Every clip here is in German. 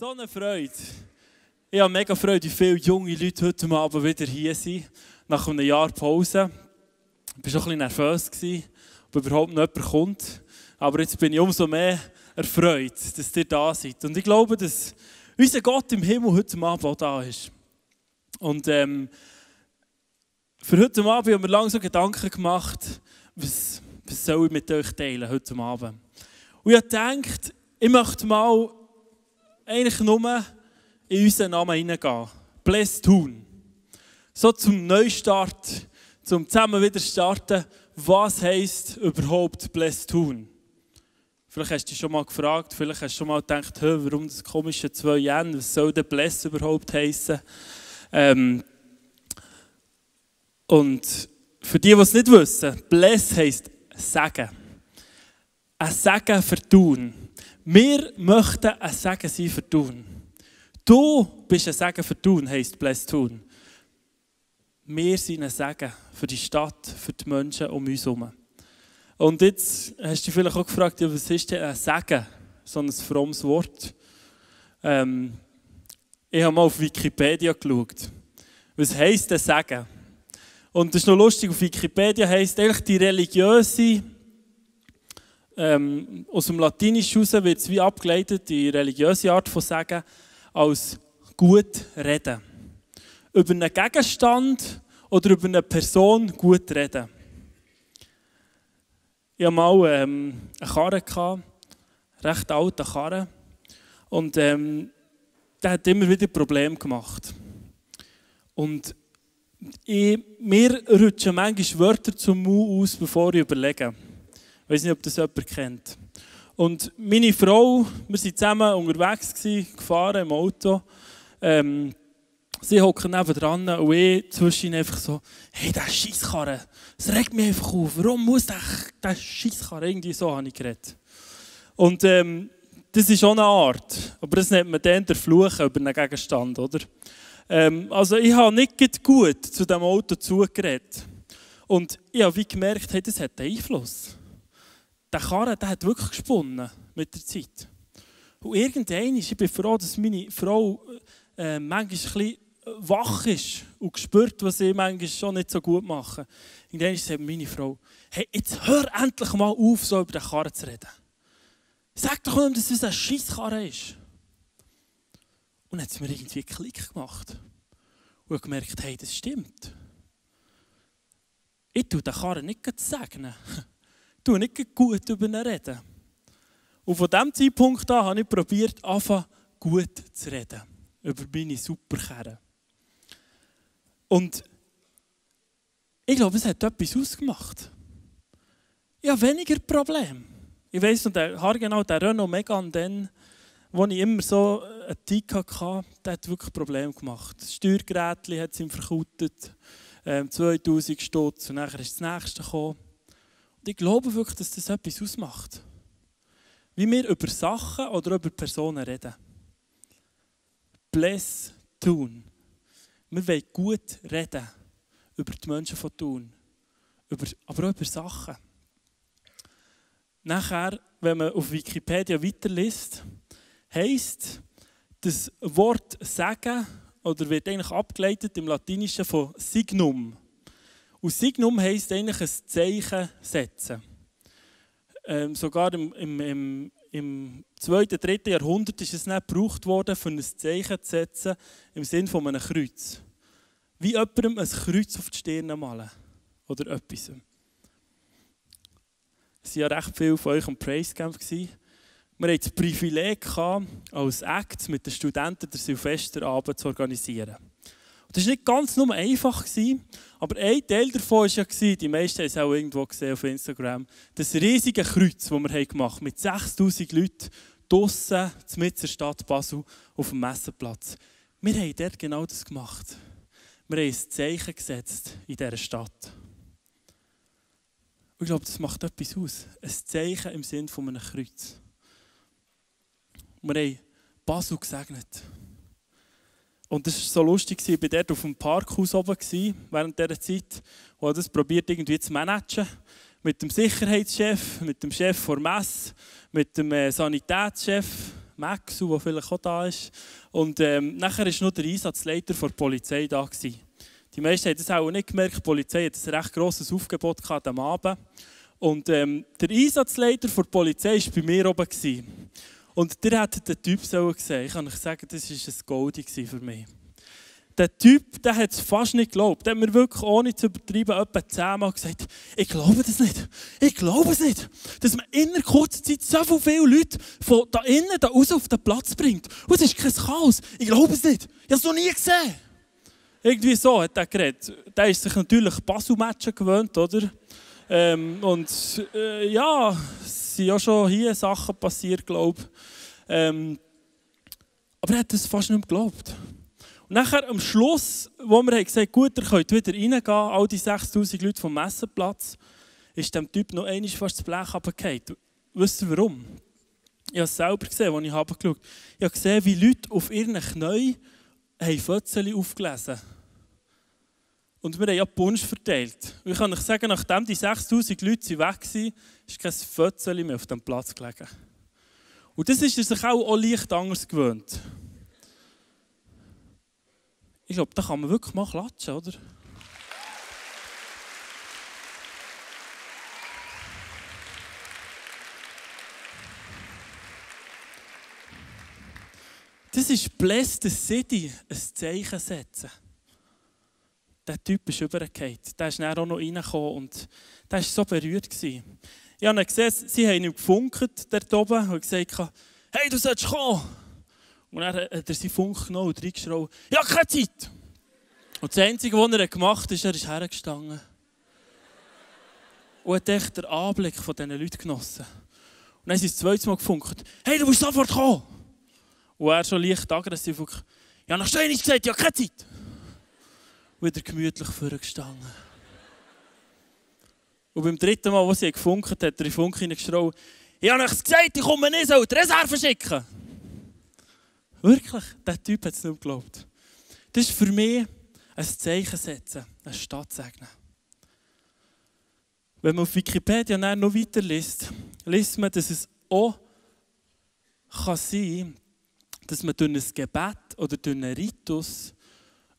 So eine Freude. Ich habe mega Freude, wie viele junge Leute heute Abend wieder hier sind, nach einem Jahr Pause. Ich war schon ein bisschen nervös, ob überhaupt noch jemand kommt. Aber jetzt bin ich umso mehr erfreut, dass ihr da seid. Und ich glaube, dass unser Gott im Himmel heute Abend auch da ist. Und ähm, für heute Abend haben wir lange so Gedanken gemacht, was, was soll ich mit euch teilen heute Abend. Und ich habe gedacht, ich möchte mal eigentlich nur in unseren Namen hineingehen. Bless tun. So zum Neustart, zum zusammen wieder starten, was heisst überhaupt Bless tun? Vielleicht hast du dich schon mal gefragt, vielleicht hast du schon mal gedacht, warum das komische 2 Yen, was soll der Bless überhaupt heißen? Ähm, und für die, die es nicht wissen, Bless heisst Sagen. Ein Sagen vertun. Wir möchten ein Segen sein für tun. Du bist ein Segen für tun, heisst Bless tun. Wir sind ein Segen für die Stadt, für die Menschen um uns herum. Und jetzt hast du dich vielleicht auch gefragt, was ist denn ein Segen? So ein frommes Wort. Ähm, ich habe mal auf Wikipedia geschaut. Was heisst ein Segen? Und das ist noch lustig, auf Wikipedia heisst eigentlich die religiöse ähm, aus dem Latinischen heraus wird es wie abgeleitet, die religiöse Art von Sagen, als gut reden. Über einen Gegenstand oder über eine Person gut reden. Ich hatte mal ähm, eine Karre, gehabt, eine recht alte Karre, und ähm, der hat immer wieder Probleme gemacht. Und ich, mir rutschen manchmal Wörter zum Mund aus, bevor ich überlege. Ich weiß nicht, ob das jemand kennt. Und meine Frau, wir waren zusammen unterwegs, gewesen, gefahren im Auto. Ähm, sie hocken dran und ich zwischen einfach so, hey, der Scheisskarre, das regt mich einfach auf. Warum muss der, der Scheisskarre? Irgendwie so habe ich geredet. Und ähm, das ist auch eine Art, aber das nennt man dann der Fluch über einen Gegenstand, oder? Ähm, also ich habe nicht gut zu diesem Auto zugeredet. Und ich habe wie gemerkt, hey, das hat Einfluss der Karren der hat wirklich gesponnen mit der Zeit. Und irgendwann ich bin froh, dass meine Frau äh, manchmal ein wach ist und spürt, was ich manchmal schon nicht so gut mache. Irgendwann sagt meine Frau, hey, jetzt hör endlich mal auf, so über den Karren zu reden. Sag doch nicht, dass es ein Scheisskarren ist. Und dann hat es mir irgendwie Klick gemacht. Und ich gemerkt, hey, das stimmt. Ich tue den Karren nicht segnen tue nicht gut über ihn reden. Und von diesem Zeitpunkt an habe ich probiert, einfach gut zu reden. Über meine Superkerren. Und ich glaube, es hat etwas ausgemacht. Ich habe weniger Probleme. Ich weiss noch, der, genau der Renault Megane, dann, wo ich immer so einen Tick hatte, der hat wirklich Probleme gemacht. Das Steuergerät hat es ihm verkautet, ähm, 2000 Stutz, und dann ist das nächste gekommen. Und ich glaube wirklich, dass das etwas ausmacht. Wie wir über Sachen oder über Personen reden. Bless tun. Wir wollen gut reden über die Menschen von. Über, aber auch über Sachen. Nachher, wenn man auf Wikipedia weiterliest, heisst das Wort sagen oder wird eigentlich abgeleitet im Latinischen von signum. Und Signum heisst eigentlich ein Zeichen setzen. Ähm, sogar im, im, im, im 2. 3. Jahrhundert ist es nicht gebraucht worden, für ein Zeichen zu setzen, im Sinne von einem Kreuz. Wie jemandem ein Kreuz auf die Stirn malen. Oder etwas. Es waren ja recht viele von euch am Praise Camp. Wir hatten das Privileg, als Act mit den Studenten den Silvesterabend zu organisieren. Das war nicht ganz nur einfach, aber ein Teil davon war ja, die meisten haben es auch irgendwo gesehen auf Instagram, das riesige Kreuz, das wir gemacht haben, mit 6000 Leuten draussen, in der Stadt Basel, auf dem Messenplatz. Wir haben dort genau das gemacht. Wir haben ein Zeichen gesetzt in dieser Stadt. Und ich glaube, das macht etwas aus. Ein Zeichen im Sinne von einem Kreuz. Wir haben Basel gesegnet. Und das war so lustig, ich war dort auf dem Parkhaus oben während dieser Zeit und habe das probiert irgendwie zu managen. Mit dem Sicherheitschef, mit dem Chef der Messe, mit dem äh, Sanitätschef, Maxu, der vielleicht auch da ist. Und ähm, nachher war noch der Einsatzleiter der Polizei da. Gewesen. Die meisten haben das auch nicht gemerkt. Die Polizei hat ein recht grosses Aufgebot am Abend. Und ähm, der Einsatzleiter der Polizei war bei mir oben. Gewesen. Und der hat den Typ so gesehen. Ich kann euch sagen, das war ein Goldie für mich der Typ, der hat es fast nicht geglaubt. Der hat mir wirklich, ohne zu übertreiben, etwa zehnmal gesagt, ich glaube das nicht. Ich glaube es nicht. Dass man in einer kurzen Zeit so viele Leute von da innen, da raus auf den Platz bringt. Und es ist kein Chaos. Ich glaube es nicht. Ich habe es noch nie gesehen. Irgendwie so hat er geredet. Der ist sich natürlich Basel-Matchen gewöhnt, oder? Ähm, und äh, ja, es sind ja schon hier Sachen passiert, glaube ich. Ähm, aber er hat es fast nicht geglaubt. Und nachher am Schluss, wo wir gesagt haben, gut, ihr könnt wieder reingehen, all die 6000 Leute vom Messenplatz, ist dem Typ noch einmal fast das Blech runtergefallen. Wisst ihr warum? Ich habe es selber gesehen, als ich habe Ich habe gesehen, wie Leute auf ihren Knien Fötzchen aufgelesen haben. Und wir haben ja Punsch verteilt. Und ich kann euch sagen, nachdem die 6000 Leute weg waren, ist kein Fötzchen mehr auf dem Platz gelegen. Und das ist er sich auch, leicht anders gewöhnt. Ich glaube, da kann man wirklich mal klatschen, oder? Das ist Bless the City, ein Zeichen setzen. Der Typ ist übergefallen. Der ist dann auch noch reingekommen und der war so berührt. Ich habe gesehen, sie haben ihn gefunkt dort oben und gesagt, hey, du sollst kommen. Und dann hat er seinen Funk genommen und reingeschraubt, ja, keine Zeit. Und das Einzige, was er gemacht hat, ist, er ist hergestanden. Und hat echt den Anblick von diesen Leuten genossen. Und dann haben sie das zweite Mal gefunkt, hey, du musst sofort kommen. Und er schon leicht aggressiv, ja, nach Stein ist gesagt, ja, keine Zeit. Wieder gemütlich vorgestanden. Und beim dritten Mal, als sie gefunkt hat, hat er in Funk hineingeschraubt, ich habe euch gesagt, ich komme nicht, soll die Reserve schicken. Wirklich, der Typ hat es nicht geglaubt. Das ist für mich ein Zeichen setzen, eine Stadt segnen. Wenn man auf Wikipedia noch weiter liest, liest man, dass es auch kann sein dass man durch ein Gebet oder durch einen Ritus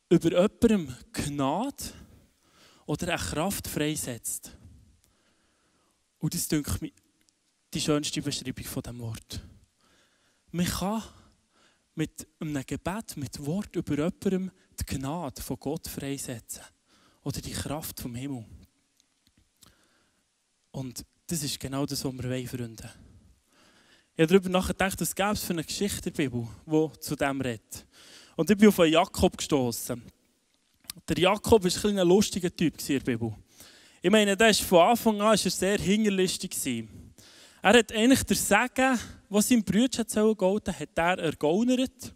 über jemandem Gnade oder eine Kraft freisetzt. Und das ist mir die schönste Beschreibung von dem Wort. Man kann mit einem Gebet, mit Wort über jemandem die Gnade von Gott freisetzen. Oder die Kraft vom Himmel. Und das ist genau das, was wir wollen, Freunde. Ich habe darüber nachgedacht, was gäbe es für eine Geschichte in der Bibel, die zu dem redet. Und ich bin auf einen Jakob gestoßen. Der Jakob war ein, ein lustiger Typ in der Bibel. Ich meine, der ist von Anfang an sehr hinterlistig. Er hat eigentlich der Segen, was sein Bruder gelten hat er ergaunert.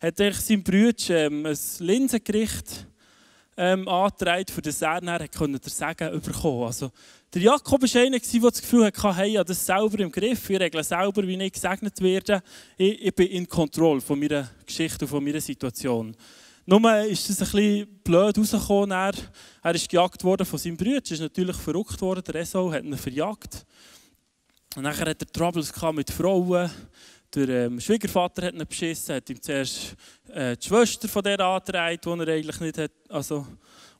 Hat er seinem Bruder ähm, ein Linsengericht ähm, angetragen, für das er dann den Segen bekommen Also, der Jakob war einer, der das Gefühl hatte, hey, ich habe das selber im Griff, ich regle selber, wie ich gesegnet werde. Ich, ich bin in Kontrolle von meiner Geschichte und von meiner Situation. Nur ist es bisschen blöd rausgekommen. Er, er ist gejagt worden von seinem Bruder. Er ist natürlich verrückt worden. Der Esau hat ihn verjagt. Und dann hat er Troubles mit Frauen. Der ähm, Schwiegervater hat ihn beschissen, hat ihm zuerst äh, die Schwester von der angetragen, die er eigentlich nicht hat, also,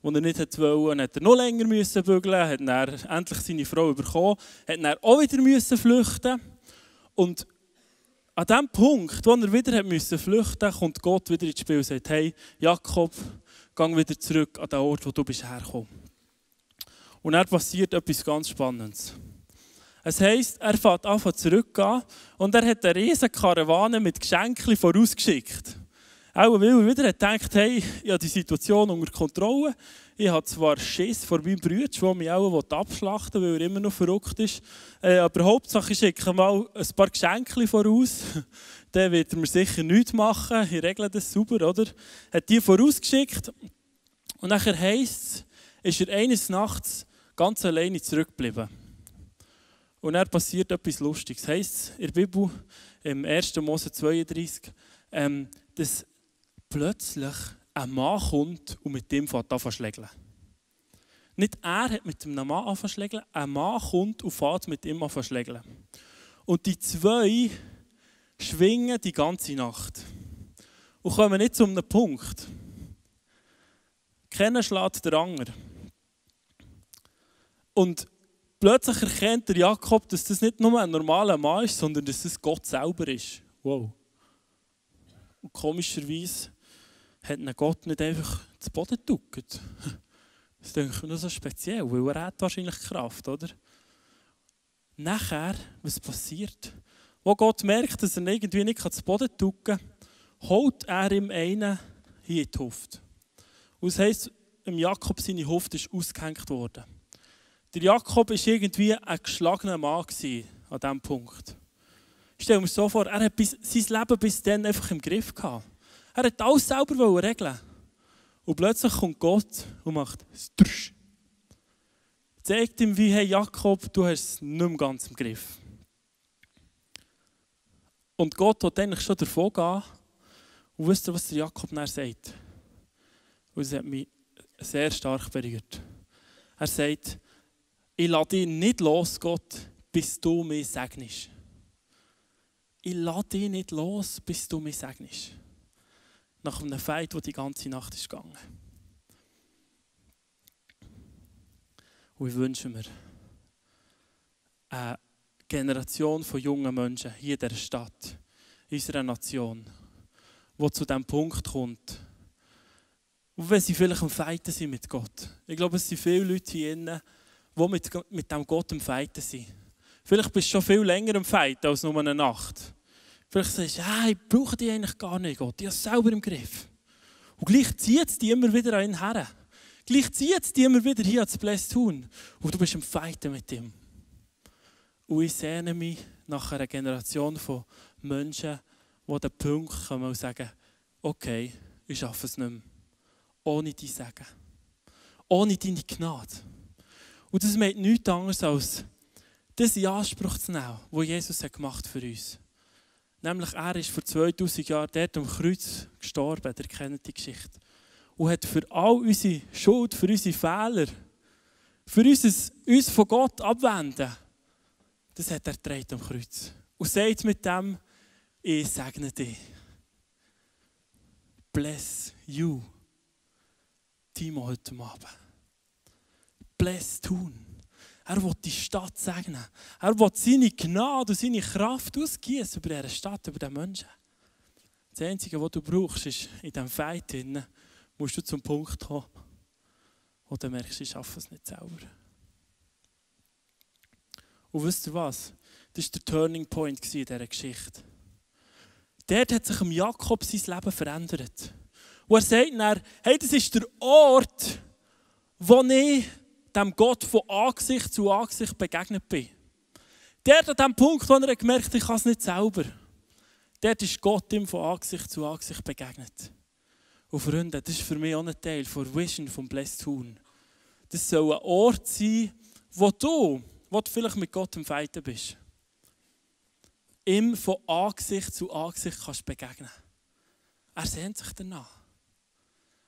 die er nicht hat wollen. Hat er noch länger müssen bügeln, hat dann endlich seine Frau bekommen, hat dann auch wieder müssen flüchten. Und an dem Punkt, wo er wieder hat müssen flüchten, kommt Gott wieder ins Spiel und sagt: Hey, Jakob, geh wieder zurück an den Ort, wo du bist hergekommen. Und dann passiert etwas ganz Spannendes. Es heisst, er fährt an zurückgehen und er hat eine riesige Karawane mit Geschenken vorausgeschickt. Auch weil er wieder gedacht hey, ich habe die Situation unter Kontrolle. Ich habe zwar Schiss vor meinem Bruder, der mich auch abschlachten will, weil er immer noch verrückt ist. Äh, aber Hauptsache, ich schicke mal ein paar Geschenke voraus. Dann wird er mir sicher nichts machen. Ich regle das sauber, oder? Er Hat die vorausgeschickt. Und nachher heisst es, ist er eines Nachts ganz alleine zurückgeblieben. Und dann passiert etwas Lustiges. Heisst in der Bibel, im 1. Mose 32, ähm, dass plötzlich ein Mann kommt und mit dem fährt an verschlägeln. Nicht er hat mit einem Mann angeschlägt, ein Mann kommt und fährt mit ihm an verschlägeln. Und die zwei schwingen die ganze Nacht und kommen nicht zu einem Punkt. Kennen schlägt der Anger. Und plötzlich erkennt der Jakob, dass das nicht nur ein normaler Mann ist, sondern dass es Gott selber ist. Wow. Und komischerweise hat ihn Gott nicht einfach zu Boden gedrückt. Das denke ich mir so speziell, weil er hat wahrscheinlich Kraft, oder? Nachher, was passiert? Wo Gott merkt, dass er irgendwie nicht zu Boden drücken kann, holt er ihm einen hier in die Hüfte. Und das heisst, Jakob seine Hüfte ist ausgehängt worden. Der Jakob war irgendwie ein geschlagener Mann an diesem Punkt. Stell mir so vor, er hat sein Leben bis dann einfach im Griff gehabt. Er hat alles selber regeln. Und plötzlich kommt Gott und macht Strsch. Zeigt ihm, wie, hey Jakob, du hast es nicht mehr ganz im Griff. Und Gott hat eigentlich schon davon gehen. Und wisst ihr, was der Jakob dann sagt? Und es hat mich sehr stark berührt. Er sagt, ich lasse dich nicht los, Gott, bis du mich segnest. Ich lasse dich nicht los, bis du mich segnest nach einem Fight, der die ganze Nacht ist gegangen. Und ich wünsche mir eine Generation von jungen Menschen hier in dieser Stadt, in unserer Nation, die zu diesem Punkt kommt, und wenn sie vielleicht am Feiten sind mit Gott. Ich glaube, es sind viele Leute hier drin, die mit, mit dem Gott am Feiten sind. Vielleicht bist du schon viel länger am Feiten als nur eine Nacht. Vielleicht sagst du, ja, ich brauche die eigentlich gar nicht, Gott. Ich habe es selber im Griff. Und gleich zieht es dich immer wieder an ihn her. Gleich zieht es dich immer wieder hier ans Bless tun. Und du bist im Fighten mit ihm. Und ich sehne mich nach einer Generation von Menschen, die den Punkt kommen und sagen, okay, ich schaffe es nicht mehr. Ohne dein Segen. Ohne deine Gnade. Und das meint nichts anderes als das in Anspruch zu nehmen, was Jesus hat gemacht für uns. Nämlich er ist vor 2000 Jahren dort am Kreuz gestorben, der kennt die Geschichte. Und hat für all unsere Schuld, für unsere Fehler, für unser, uns von Gott abwenden, das hat er getragen am Kreuz. Und sagt mit dem, ich segne dich. Bless you. Timo heute Abend. Bless tun. Er will die Stadt segnen. Er will seine Gnade und seine Kraft ausgießen über diese Stadt, über den Menschen. Das Einzige, was du brauchst, ist in diesem Fight drin, musst du zum Punkt kommen, wo du merkst, ich schaffe es nicht selber. Und wisst ihr was? Das war der Turning Point in dieser Geschichte. Dort hat sich Jakob sein Leben verändert. Und er sagt dann, hey, das ist der Ort, wo ich dem Gott von Angesicht zu Angesicht begegnet bin. Der an dem Punkt, wo er gemerkt hat, ich kann es nicht selber. Dort ist Gott ihm von Angesicht zu Angesicht begegnet. Und Freunde, das ist für mich auch ein Teil von Vision vom Blessed Tun. Das soll ein Ort sein, wo du, wo du vielleicht mit Gott im Feiten bist, ihm von Angesicht zu Angesicht kannst begegnen. Er sehnt sich danach.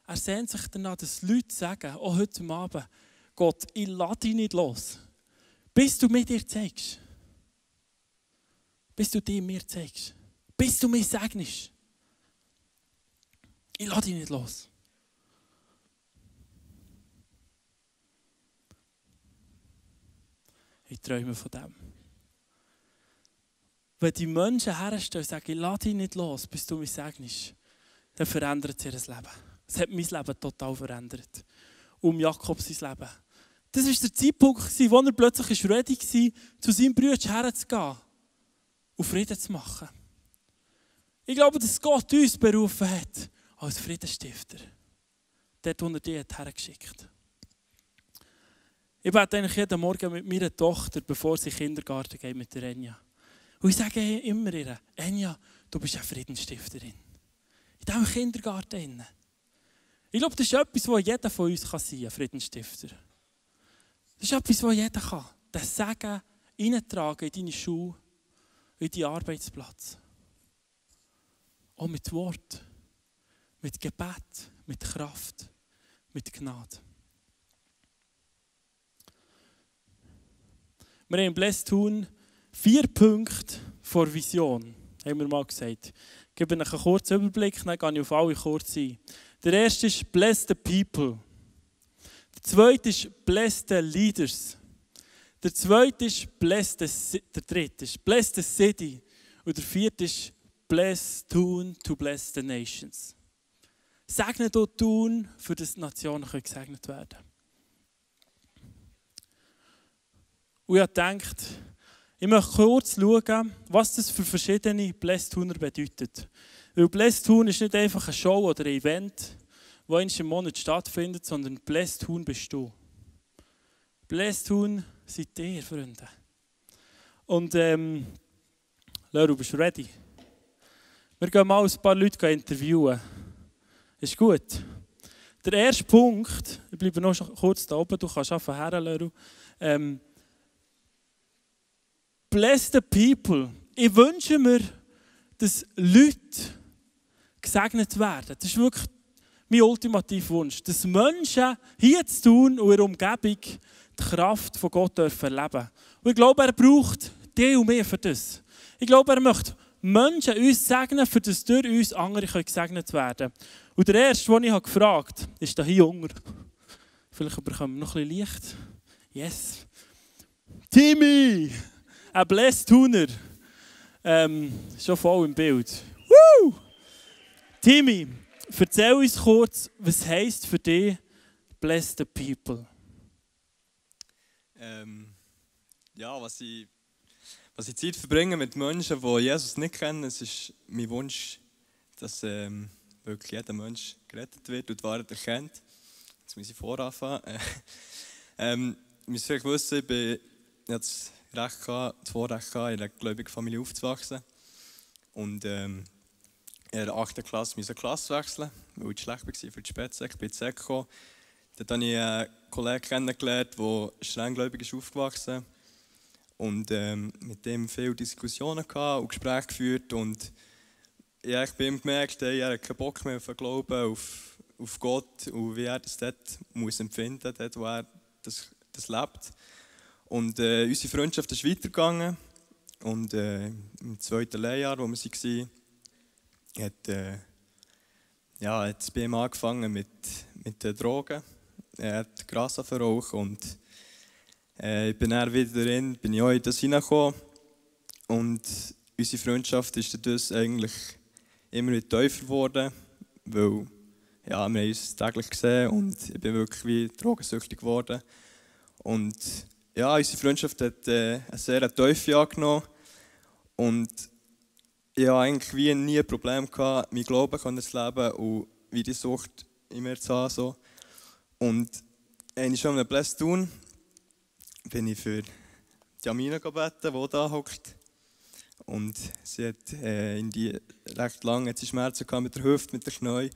Er sehnt sich danach, dass Leute sagen, auch heute Abend, Gott, ich lade dich nicht los, bis du mir dir zeigst. Bis du dir mir zeigst. Bis du mir segnest. Ich lade dich nicht los. Ich träume von dem. Wenn die Menschen herstellen und sagen, ich lade dich nicht los, bis du mich segnest, dann verändert sich ihr Leben. Es hat mein Leben total verändert. Um Jakob sein Leben. Das war der Zeitpunkt, wo er plötzlich ready war, zu seinem Bruder herzugehen und Frieden zu machen. Ich glaube, dass Gott uns berufen hat als Friedensstifter. Dort, wo er dich hergeschickt Ich bete eigentlich jeden Morgen mit meiner Tochter, bevor sie in den Kindergarten geht, mit der Enya. Und ich sage immer ihr, Enya, du bist eine Friedensstifterin. In diesem Kindergarten. Ich glaube, das ist etwas, was jeder von uns sein kann, ein Friedensstifter. Das ist etwas, was jeder kann. Das Sagen reintragen in deine Schuhe, in deinen Arbeitsplatz. Auch mit Wort, mit Gebet, mit Kraft, mit Gnade. Wir haben im Tun vier Punkte vor Vision haben wir mal gesagt. Ich gebe euch einen kurzen Überblick, dann gehe ich auf alle kurz ein. Der erste ist Bless the People. Zweite ist Bless the Leaders. Der zweite ist Bless der dritte ist Bless the City. Und der vierte ist Bless Tun to bless the nations. Segne dort tun, für dass die Nationen gesegnet werden können. Und ich gedacht, ich möchte kurz schauen, was das für verschiedene Blästuner bedeutet. Weil Blästun ist nicht einfach eine Show oder ein Event, das im Monat stattfindet, sondern Blästun bist du. Blästun seid ihr, Freunde. Und ähm, Leru, bist du ready? Wir gehen mal ein paar Leute interviewen. Ist gut. Der erste Punkt, ich bleibe noch kurz da oben, du kannst einfach her, Leru. Ähm, bless the people. Ich wünsche mir, dass Leute gesegnet werden. Das ist wirklich mein ultimativer Wunsch. Dass Menschen hier zu tun und der Umgebung die Kraft von Gott dürfen erleben. Und ich glaube, er braucht die und mehr für das. Ich glaube, er möchte Menschen uns segnen, für das durch uns andere gesegnet werden. Und der erste, den ich gefragt habe, ist hier Junger. Vielleicht bekommen wir noch ein bisschen Licht. Yes. Timmy! Ein Blästuner. Ähm, schon voll im Bild. Woo! Timmy, erzähl uns kurz, was heisst für dich Bless the People? Ähm, ja, was ich, was ich Zeit verbringe mit Menschen, die Jesus nicht kennen, es ist mein Wunsch, dass ähm, wirklich jeder Mensch gerettet wird und die Wahrheit erkennt. Jetzt muss ich voranfangen. ähm, ihr müsst vielleicht wissen, ich bin jetzt Recht das Vorrecht in einer gläubigen Familie aufzuwachsen. Und ähm, in der 8. Klasse musste Klasse wechseln, weil ich schlecht war für die Spätsek. Ich bin in gekommen. Dort habe ich einen Kollegen kennengelernt, der strenggläubig ist aufgewachsen und ähm, mit dem viele Diskussionen gehabt und Gespräche geführt. Und ja, ich ihm gemerkt, ey, er hat keinen Bock mehr auf Glauben, auf, auf Gott und wie er das dort muss empfinden dort, wo er das, das lebt. Und äh, unsere Freundschaft ist weitergegangen. Und äh, im zweiten Lehrjahr, wo wir waren, hat, äh, ja, hat bei ihm angefangen mit, mit den Drogen. Er hat Gras verraucht und äh, ich bin dann wieder in, bin ich auch in das hineingekommen. Und unsere Freundschaft ist dadurch eigentlich immer wieder tiefer geworden, weil ja, wir haben uns täglich gesehen und ich bin wirklich wie drogensüchtig geworden. Und ja, unsere Freundschaft hat äh, eine sehr Teufel angenommen. Und ich hatte eigentlich wie nie ein Problem, gehabt, mein Glauben zu leben und wie die Sucht immer zu haben. So. Und einmal schon einem Bless tun, bin ich für Jamina gebeten, die da hockt. Und sie hat äh, in die recht lange Schmerzen gehabt mit der Hüfte, mit der Knie.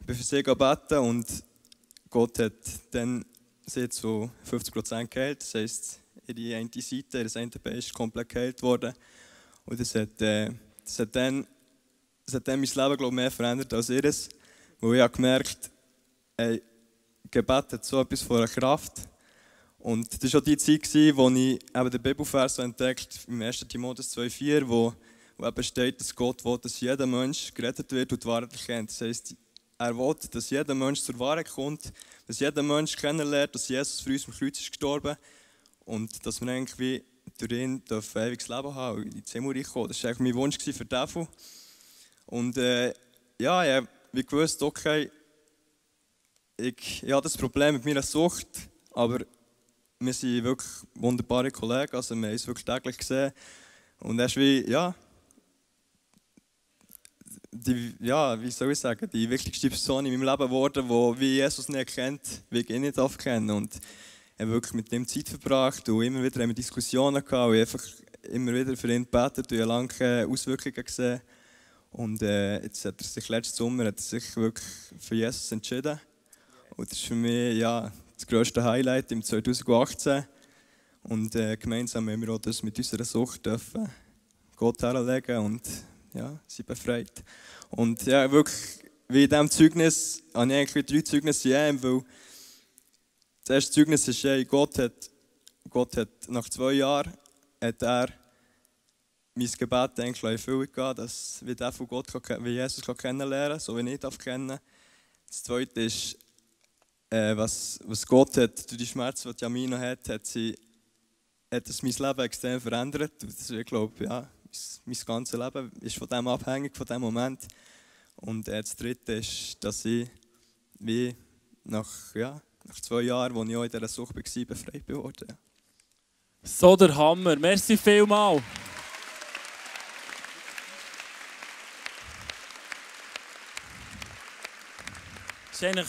Ich bin für sie gebeten und Gott hat dann sie hat so 50 Prozent geheilt. Das heisst, ihre eine Seite, das eine Bein ist komplett geheilt worden. Und das hat, äh, das hat, dann, das hat dann mein Leben glaub, mehr verändert als ihres. Weil ich habe gemerkt, ey, Gebet hat so etwas von einer Kraft. Und das war auch die Zeit, wo ich eben den Bibelvers entdeckt im 1. Timotheus 2,4, wo, wo eben steht, dass Gott will, dass jeder Mensch gerettet wird und die Wahrheit erkennt. Das heisst, er will, dass jeder Mensch zur Wahrheit kommt, dass jeder Mensch kennenlernt, dass Jesus für uns am Kreuz ist gestorben und dass wir irgendwie durch ihn ein ewiges Leben haben und in die Himmel kommen. Das war mein Wunsch für Devil. Und äh, ja, ich habe gewusst, okay, ich, ich habe das Problem mit meiner Sucht, aber wir sind wirklich wunderbare Kollegen, also wir haben uns wirklich täglich gesehen. Und er ist wie, ja, die, ja, wie soll ich sagen, die wichtigste Person in meinem Leben geworden, die wie Jesus nicht kennt, wie ich ihn nicht darf kennen. Und ich habe wirklich mit ihm Zeit verbracht und immer wieder haben wir Diskussionen gehabt und einfach immer wieder für ihn gebetet und lange Auswirkungen gesehen. Und äh, jetzt hat er sich letzten Sommer hat er sich wirklich für Jesus entschieden. Und das ist für mich ja, das grösste Highlight im 2018. Und äh, gemeinsam haben wir auch das mit unserer Sucht dürfen Gott herlegen und ja, sie befreit. Und ja, wirklich, wie in diesem Zeugnis, habe ich eigentlich drei Zeugnisse in einem, weil das erste Zeugnis ist, hey, Gott hat, Gott hat nach zwei Jahren hat er mein Gebet eigentlich in Erfüllung gehen, dass wir den von Gott, wie Jesus kennenlernen so wie ich darf kennen. Das Zweite ist, äh, was, was Gott hat, durch die Schmerzen, die Jamina hat, hat, sie, hat es mein Leben extrem verändert. Das, ich glaube, ja, mein, mein ganzes Leben ist von dem abhängig, von dem Moment. Und äh, das Dritte ist, dass ich wie nach, ja, nach zwei Jahren, als ich auch in dieser Sucht war, befreit wurde. So der Hammer. Merci vielmals. eigentlich,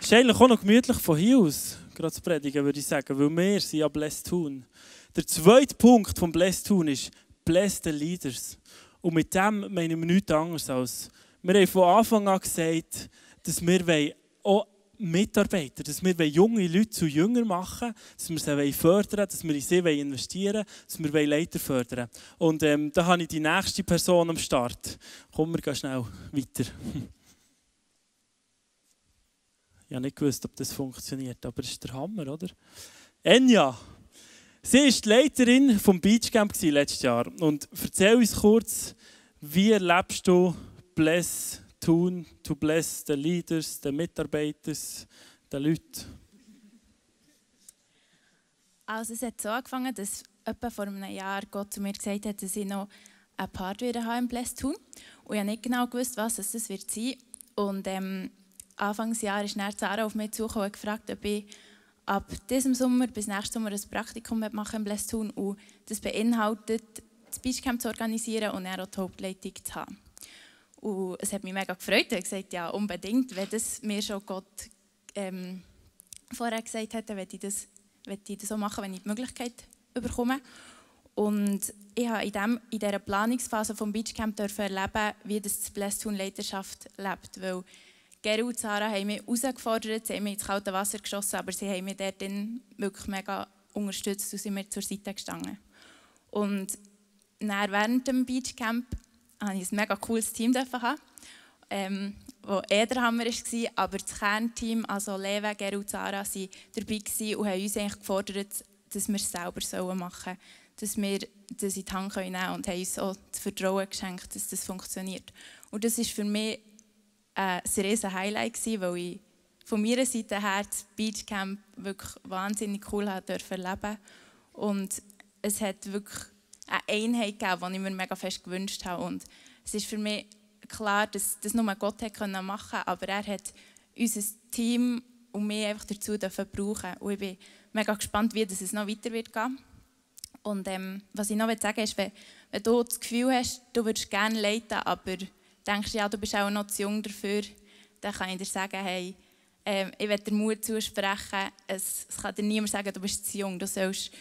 ist eigentlich auch noch gemütlich von hier aus, gerade zu predigen, würde ich sagen, weil wir sind ja Blessed Tun. Der zweite Punkt von Blessed Tun ist Blessed Leaders. Und mit dem meinen wir nichts anderes als, wir haben von Anfang an gesagt, dass wir auch Mitarbeiter, dass wir junge Leute zu Jünger machen dass wir sie fördern dass wir in sie investieren dass wir Leiter fördern Und ähm, da habe ich die nächste Person am Start. Kommen wir schnell weiter. Ich habe nicht gewusst, ob das funktioniert, aber es ist der Hammer, oder? Enya, sie war die Leiterin vom Beachcamp letztes Jahr. Und erzähl uns kurz, wie erlebst du Bless tun, to bless the leaders, the Mitarbeiter, die Leute? Also es hat so angefangen, dass etwa vor einem Jahr Gott zu mir gesagt hat, dass ich noch ein Part wieder haben im Bless tun. Und ich habe nicht genau gewusst, was das wird sein. Und ähm, Anfangsjahr ist dann Sarah auf mich zugekommen und gefragt, ob ich ab diesem Sommer bis nächsten Sommer ein Praktikum machen im Blästun und das beinhaltet, das Beachcamp zu organisieren und dann auch die Hauptleitung zu haben. Und es hat mich mega gefreut. Er hat gesagt, ja, unbedingt, wenn das mir schon Gott ähm, vorher gesagt hat, dann ich das, ich das so machen, wenn ich die Möglichkeit bekomme. Und ich habe in, dem, in dieser Planungsphase des Beachcamp erleben, wie das die Blästun-Leiterschaft lebt. Weil Gero und Sarah haben mich herausgefordert, sie haben mich ins kalte Wasser geschossen, aber sie haben mich dort wirklich mega unterstützt und sind mir zur Seite gestanden. Und dann, während dem Beachcamp hatte ich ein mega cooles Team haben, ähm, wo eher der Hammer war, aber das Kernteam, also Lewe, Gero und Sarah, waren dabei und haben uns eigentlich gefordert, dass wir es selber machen sollen, dass wir das in die Hand nehmen können und haben uns auch das Vertrauen geschenkt, dass das funktioniert. Und das ist für mich äh, ein riesen Highlight weil ich von meiner Seite her das Beachcamp wirklich wahnsinnig cool erleben. Und es hat wirklich eine Einheit gegeben, die ich mir mega fest gewünscht habe. Und es ist für mich klar, dass das nur Gott machen können, aber er hat unser Team und mich einfach dazu brauchen Und ich bin mega gespannt, wie das noch weiter wird gehen. Und ähm, was ich noch sagen will, ist, wenn, wenn du das Gefühl hast, du würdest gerne leiten, aber denkst, ja, du bist auch noch zu jung dafür, dann kann ich dir sagen, hey, äh, ich werde dir Mut zusprechen. Es, es, kann dir niemand sagen, du bist zu jung. Du sollst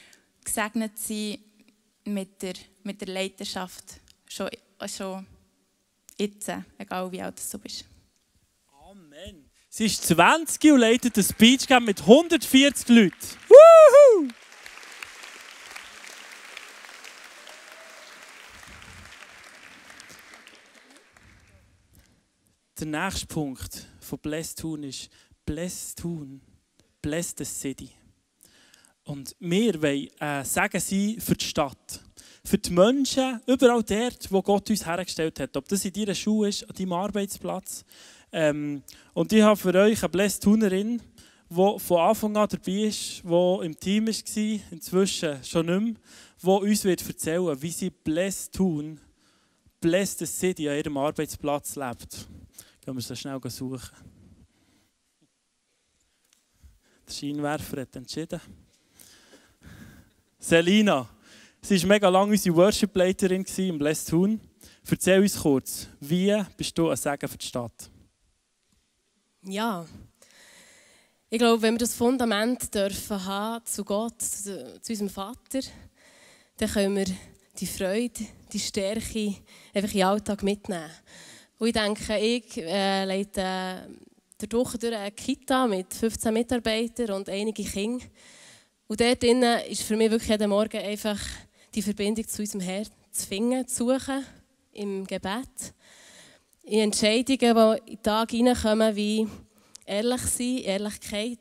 gesegnet sein mit der, mit der Leiterschaft. Schon, schon jetzt, egal wie alt du bist. Amen. Sie ist 20 und leitet ein Speechcamp mit 140 Leuten. Woohoo! Der nächste Punkt von Blessed Tun ist Blessed Tun, Blessed the City. Und wir wollen äh, sagen sein für die Stadt. Für die Menschen, überall dort, wo Gott uns hergestellt hat. Ob das in deiner Schule ist, an deinem Arbeitsplatz. Ähm, und ich habe für euch eine Blessed Tunerin, die von Anfang an dabei ist, die im Team war, inzwischen schon nicht mehr, die uns wird erzählen wie sie Blessed Tun, Blessed City an ihrem Arbeitsplatz lebt. Gehen wir so schnell suchen. Der Scheinwerfer hat entschieden. Selina, sie war mega lange unsere Worship-Leiterin im Blessed Huhn. Erzähl uns kurz, wie bist du ein Segen für die Stadt? Ja, ich glaube, wenn wir das Fundament dürfen haben zu Gott, zu, zu unserem Vater, dann können wir die Freude, die Stärke einfach in den Alltag mitnehmen. Und ich denke, ich äh, leite äh, durch eine Kita mit 15 Mitarbeitern und einige Kinder. Und dort drinnen ist für mich wirklich jeden Morgen einfach die Verbindung zu unserem Herrn zu finden, zu suchen im Gebet. In Entscheidungen, die in den Tag hineinkommen, wie ehrlich sein, Ehrlichkeit,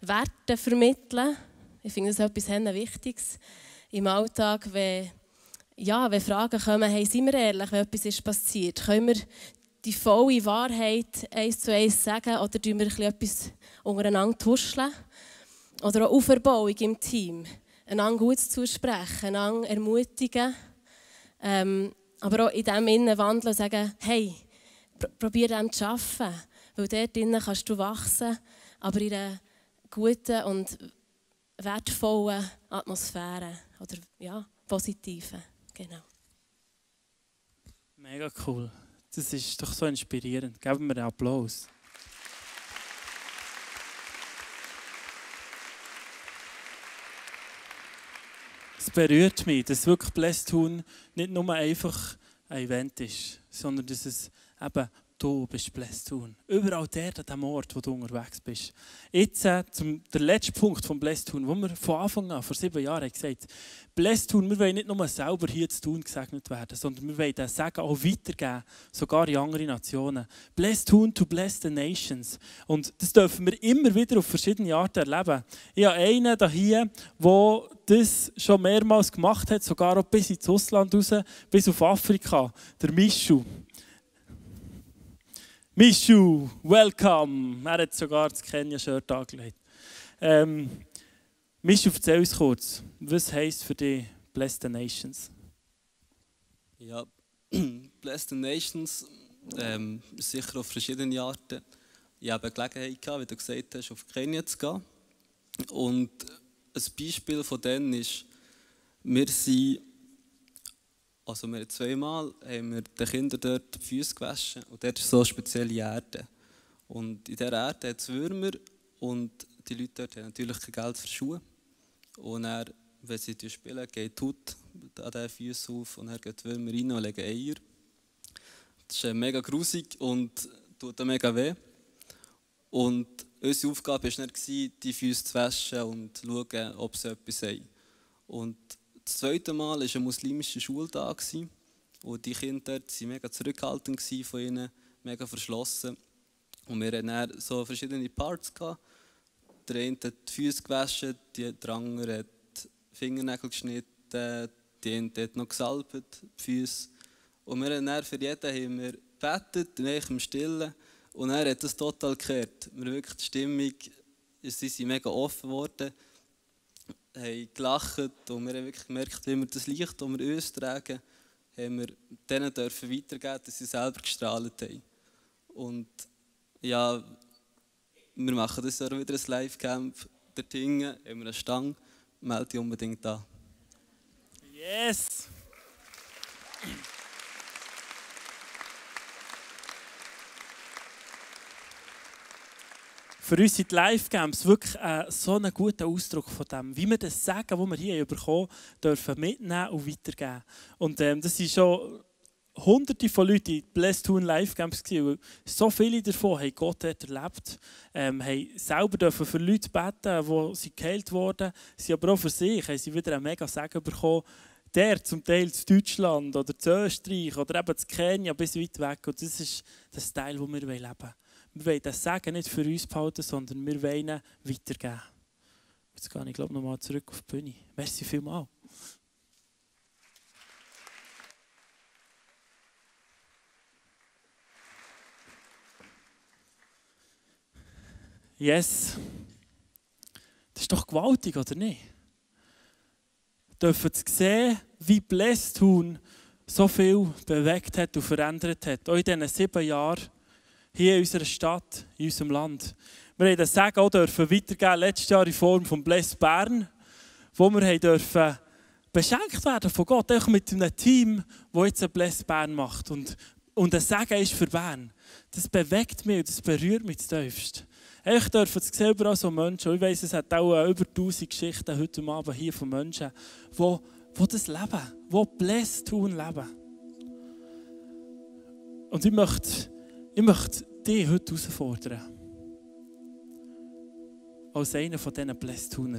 Werte vermitteln. Ich finde das etwas Wichtiges im Alltag, wenn ja, wenn Fragen kommen, hey, sind wir ehrlich, wenn etwas ist passiert, können wir die volle Wahrheit eins zu eins sagen oder tun wir etwas untereinander tuscheln? Oder auch Auferbauung im Team. Einander gut zusprechen, einander ermutigen. Ähm, aber auch in dem Innen wandeln und sagen, hey, pr probier dem zu arbeiten. Weil dort drinnen kannst du wachsen, aber in einer guten und wertvollen Atmosphäre. Oder ja, positiven. Genau. Mega cool. Das ist doch so inspirierend. Geben wir einen Applaus. Es berührt mich, dass wirklich Blästun nicht nur einfach ein Event ist, sondern dass es eben du bist Blästun. Überall der an dem Ort, wo du unterwegs bist. Jetzt äh, zum, der letzte Punkt von Blästun, wo wir von Anfang an, vor sieben Jahren, gesagt haben, Blästun, wir wollen nicht nur selber hier zu tun gesegnet werden, sondern wir wollen das Segen auch weitergeben, sogar in andere Nationen. Blästun to bless the nations. Und das dürfen wir immer wieder auf verschiedene Arten erleben. Ich habe einen hier, der das schon mehrmals gemacht hat, sogar auch bis ins Ausland raus, bis auf Afrika, der Mischu. Mishu, welcome. Er hat sogar das Kenya-Shirt angelegt. Ähm, Mishu, erzähl uns kurz, was heisst für dich Bless the Nations? Ja, Bless the Nations, ähm, sicher auf verschiedene Arten. Ich habe Gelegenheit gehabt, wie du gesagt hast, auf Kenia zu gehen. Und ein Beispiel von denen ist, wir sind also wir zweimal haben wir den Kindern dort die Füße gewaschen und dort ist so eine spezielle Erde. Und in dieser Erde hat es Würmer und die Leute dort haben natürlich kein Geld für Schuhe. Und dann, wenn sie spielen, geht Hut an diesen Füßen auf und dann gehen die Würmer rein und legen Eier. Das ist mega grusig und tut mega weh. Und unsere Aufgabe war dann, die Füße zu waschen und zu schauen, ob sie etwas haben. Und das zweite Mal war eine muslimische Schule da. Und die Kinder waren mega zurückhaltend von ihnen, mega verschlossen. Und wir hatten dann so verschiedene Parts. Der eine hat die Füße gewaschen, der andere hat die Fingernägel geschnitten, die eine hat noch gesalbt, die Füße. Und wir haben dann für jeden haben wir gebetet, im Stillen. Und er hat das total gekehrt. Wir wirklich die Stimmung, sie sind mega offen geworden haben gelacht und wir haben wirklich gemerkt, wie wir das Licht, das wir uns tragen, haben wir denen dürfen weitergeben, dass sie selber gestrahlt haben. Und ja, wir machen das Jahr wieder ein Live-Camp. Der Dinge haben wir eine Stange, melde dich unbedingt an. Yes! Für uns sind die Live-Games wirklich äh, so ein guter Ausdruck von dem, wie wir das Sagen, das wir hier bekommen, dürfen mitnehmen und weitergeben. Und ähm, das sind schon hunderte von Leuten in Blessed Toon Live Games gewesen. So viele davon haben Gott dort erlebt, ähm, haben selber dürfen für Leute beten, die sie geheilt wurden. Sie aber auch für sich haben sie wieder einen mega Segen bekommen. Der zum Teil zu Deutschland oder zu Österreich oder eben zu Kenia bis weit weg. Und das ist das Teil, wo wir leben wollen. Wir wollen das Sagen nicht für uns behalten, sondern wir wollen ihn weitergeben. Jetzt gehe ich glaube nochmal zurück auf die Bühne. Merci vielmals. Yes. Das ist doch gewaltig, oder nicht? Dürfen Sie sehen, wie Blästun so viel bewegt hat und verändert hat. Auch in diesen sieben Jahren hier in unserer Stadt, in unserem Land. Wir haben das Sagen auch dürfen weitergeben, letztes Jahr in Form von Bless Bern, wo wir haben dürfen beschenkt werden von Gott, auch mit einem Team, das jetzt ein Bless Bern macht. Und, und das Sagen ist für Bern. Das bewegt mich und das berührt mich tiefst. Ich darf es selber auch so Menschen, ich weiss, es hat auch über 1000 Geschichten heute Abend hier von Menschen, die, die das leben, die Bless tun leben. Und ich möchte ich möchte dich heute herausfordern. Als einer von diesen Blästuner.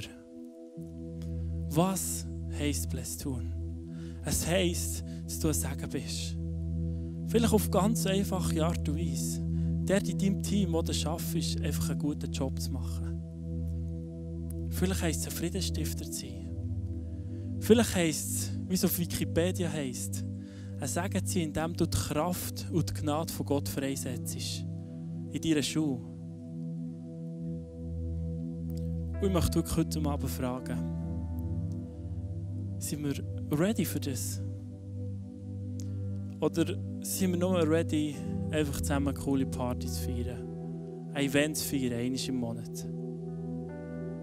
Was heisst Blästun? Es heisst, dass du ein Segen bist. Vielleicht auf ganz einfache Art und Weise. Der in deinem Team, der das schafft, einfach einen guten Job zu machen. Vielleicht heisst es, ein Friedensstifter zu sein. Vielleicht heisst es, wie es auf Wikipedia heisst, ein Segen zu sein, indem du die Kraft und die Gnade von Gott freisetzt. In deiner Schule. Und ich möchte wirklich heute Abend fragen, sind wir ready für das? Oder sind wir nur ready, einfach zusammen coole Partys zu feiern? Ein Event zu feiern, einmal im Monat?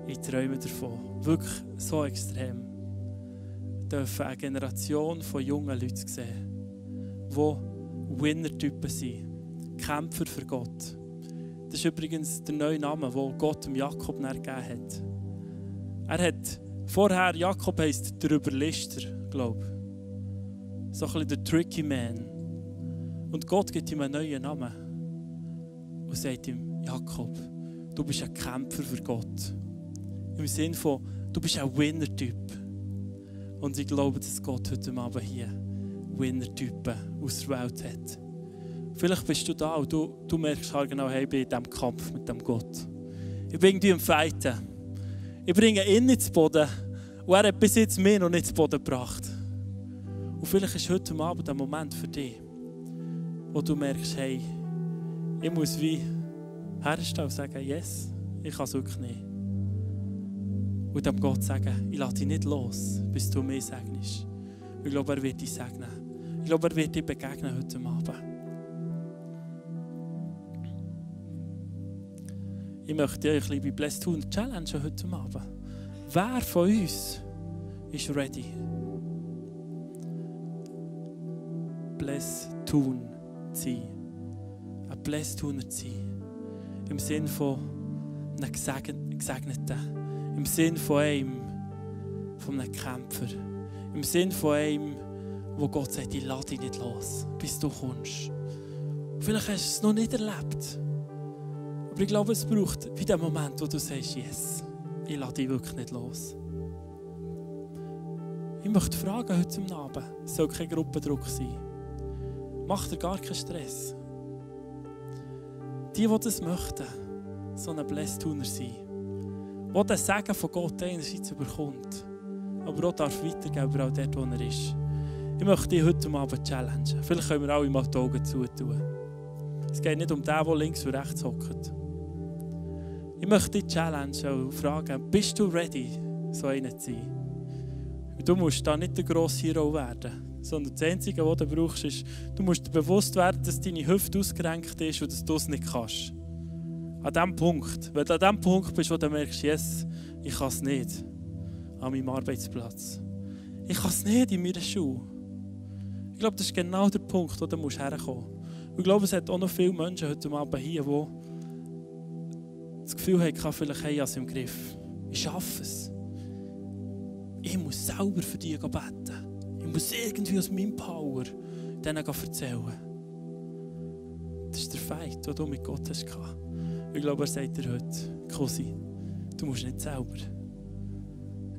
Ich träume davon. Wirklich so extrem. Dürfen eine Generation von jungen Leuten sehen, die Winner-Typen sind. Kämpfer für Gott. Das ist übrigens der neue Name, den Gott dem Jakob gegeben hat. Er hat vorher, Jakob heisst der Überlister, glaube ich. So ein bisschen der Tricky Man. Und Gott gibt ihm einen neuen Namen. Und sagt ihm, Jakob, du bist ein Kämpfer für Gott. Im Sinne von, du bist ein Winner-Typ. Und ich glaube, dass Gott heute Abend hier Winner-Typen aus der Welt hat. Vielleicht bist du da und du, du merkst halt genau, hey, ich bin in diesem Kampf mit dem Gott. Ich bin irgendwie am Fighten. Ich bringe ihn ins Boden und er hat bis jetzt mir noch nicht ins Boden gebracht. Und vielleicht ist heute Abend der Moment für dich, wo du merkst, hey, ich muss wie herstellen und sagen, yes, ich kann es wirklich nicht und dem Gott sagen, ich lasse dich nicht los, bis du mich segnest. Ich glaube, er wird dich segnen. Ich glaube, er wird dich begegnen heute Abend. Ich möchte euch, liebe Blessed Tun, Challenge heute Abend. Wer von uns ist ready? Blessed Tun sein. Ein Blessed Tuner sein. Im Sinn von einem Gesegneten im Sinn von einem, von einem Kämpfer. Im Sinn von einem, wo Gott sagt, ich lade dich nicht los, bis du kommst. vielleicht hast du es noch nicht erlebt. Aber ich glaube, es braucht wie den Moment, wo du sagst, yes, ich lade dich wirklich nicht los. Ich möchte fragen heute Abend, es soll kein Gruppendruck sein. Mach dir gar keinen Stress. Die, die das möchten, so ein Blästuner sein der den Segen von Gott einerseits überkommt, aber auch darf weitergeben, überall dort, wo er ist. Ich möchte dich heute Abend challengen. Vielleicht können wir alle mal die Augen zutun. Es geht nicht um den, der links und rechts hockt. Ich möchte dich challengen und fragen, bist du ready, so einer zu sein? du musst da nicht der grosse Hero werden, sondern das Einzige, was du brauchst, ist, du musst dir bewusst werden, dass deine Hüfte ausgerenkt ist und dass du es nicht kannst. An diesem Punkt. Wenn du an dem Punkt bist, wo du merkst, yes, ich kann es nicht an meinem Arbeitsplatz. Ich kann es nicht in meiner Schule. Ich glaube, das ist genau der Punkt, wo du musst herkommen musst. Ich glaube, es hat auch noch viele Menschen heute Abend hier, die das Gefühl haben, ich vielleicht hey, es im Griff. Ich schaffe es. Ich muss selber für dich beten. Ich muss irgendwie aus meinem Power denen erzählen. Das ist der Feind, den du mit Gott hast. Ich glaube, er sagt dir heute, Cousin, du musst nicht selber.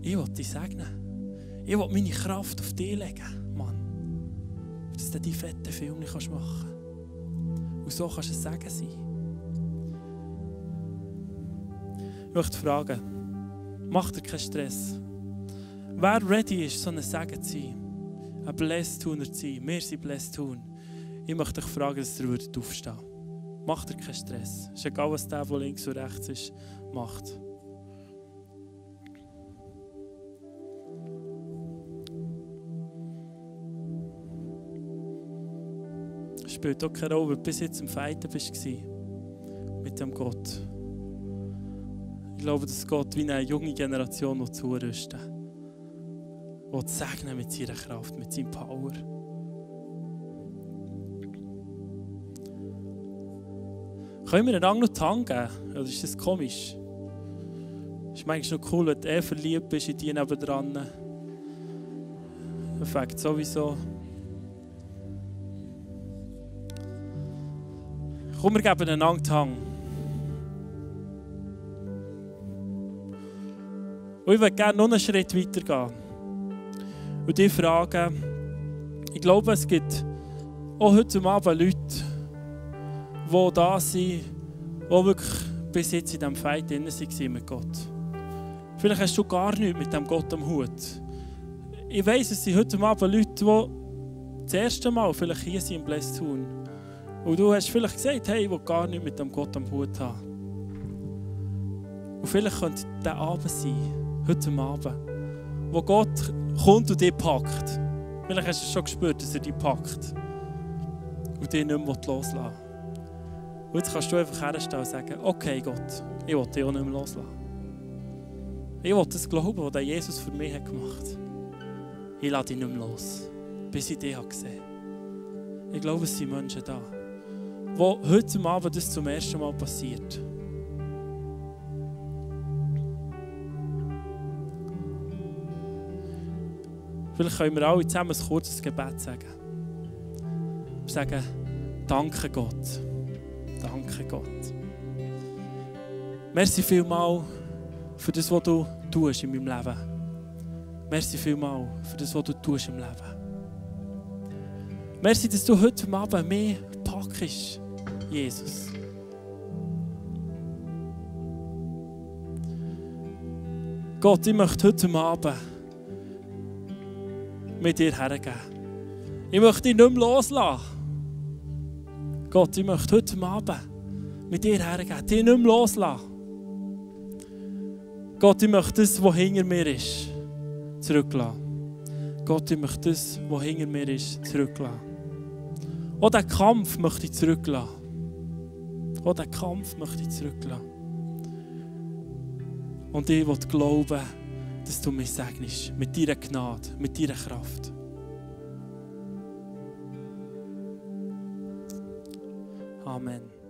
Ich will dich segnen. Ich will meine Kraft auf dich legen, Mann. Dass du diese fetten Filme machen kannst. Und so kannst du es sagen sein. Ich möchte fragen, mach dir keinen Stress. Wer ready ist, so ein Segen zu sein, ein Blessed Tuner zu sein, wir sind Blessed Tun, ich möchte dich fragen, dass ihr aufstehen würdet. Mach dir keinen Stress. Es ist egal, was der, der links und rechts ist, macht. Es spielt auch keine Rolle, ob du bis jetzt im Feiten warst mit dem Gott. Ich glaube, dass Gott wie eine junge Generation zurüsten will. Will segnen mit seiner Kraft, mit seinem Power. Können wir einander noch die Hand geben? Oder ist das komisch? Ist manchmal noch cool, wenn du eh verliebt bist in die nebendran. Perfekt, sowieso. Komm, wir geben einander die Hand. Und ich würde gerne noch einen Schritt weiter gehen. Und dich fragen, ich glaube, es gibt auch heute Abend Leute, die da sind, die wirklich bis jetzt in diesem Fight drin waren mit Gott. Vielleicht hast du gar nichts mit dem Gott am Hut. ich weiss, es sind heute Abend Leute, die das erste Mal vielleicht hier sind im Blästun. Und du hast vielleicht gesagt, hey, ich will gar nicht mit dem Gott am Hut haben. Und vielleicht könnte der Abend sein, heute Abend, wo Gott kommt und dich packt. Vielleicht hast du schon gespürt, dass er dich packt. Und dich nicht mehr loslassen will. Und jetzt kannst du einfach herstellen und sagen, okay Gott, ich will dich auch nicht mehr loslassen. Ich will das glauben, was Jesus für mich gemacht hat. Ich lasse dich nicht mehr los, bis ich dich gesehen habe. Ich glaube, es sind Menschen da, wo heute Abend das zum ersten Mal passiert. Vielleicht können wir alle zusammen ein kurzes Gebet sagen. Sagen, danke Gott. Danke Gott. Merci vielmal für das, was du tust in meinem Leben. Merci vielmal für das, was du tust im Leben. Merci, dass du heute Abend mehr packst, Jesus. Gott, ich möchte heute Abend mit dir hergeben. Ich möchte dich nicht mehr loslassen. Gott, ich möchte heute Abend mit dir hergeben, dich nicht mehr loslassen. Gott, ich möchte das, was hinter mir ist, zurücklassen. Gott, ich möchte das, was hinter mir ist, zurücklassen. Auch diesen Kampf möchte ich zurücklassen. Auch diesen Kampf möchte ich zurücklassen. Und ich will glauben, dass du mich segnest mit deiner Gnade, mit deiner Kraft. Amen.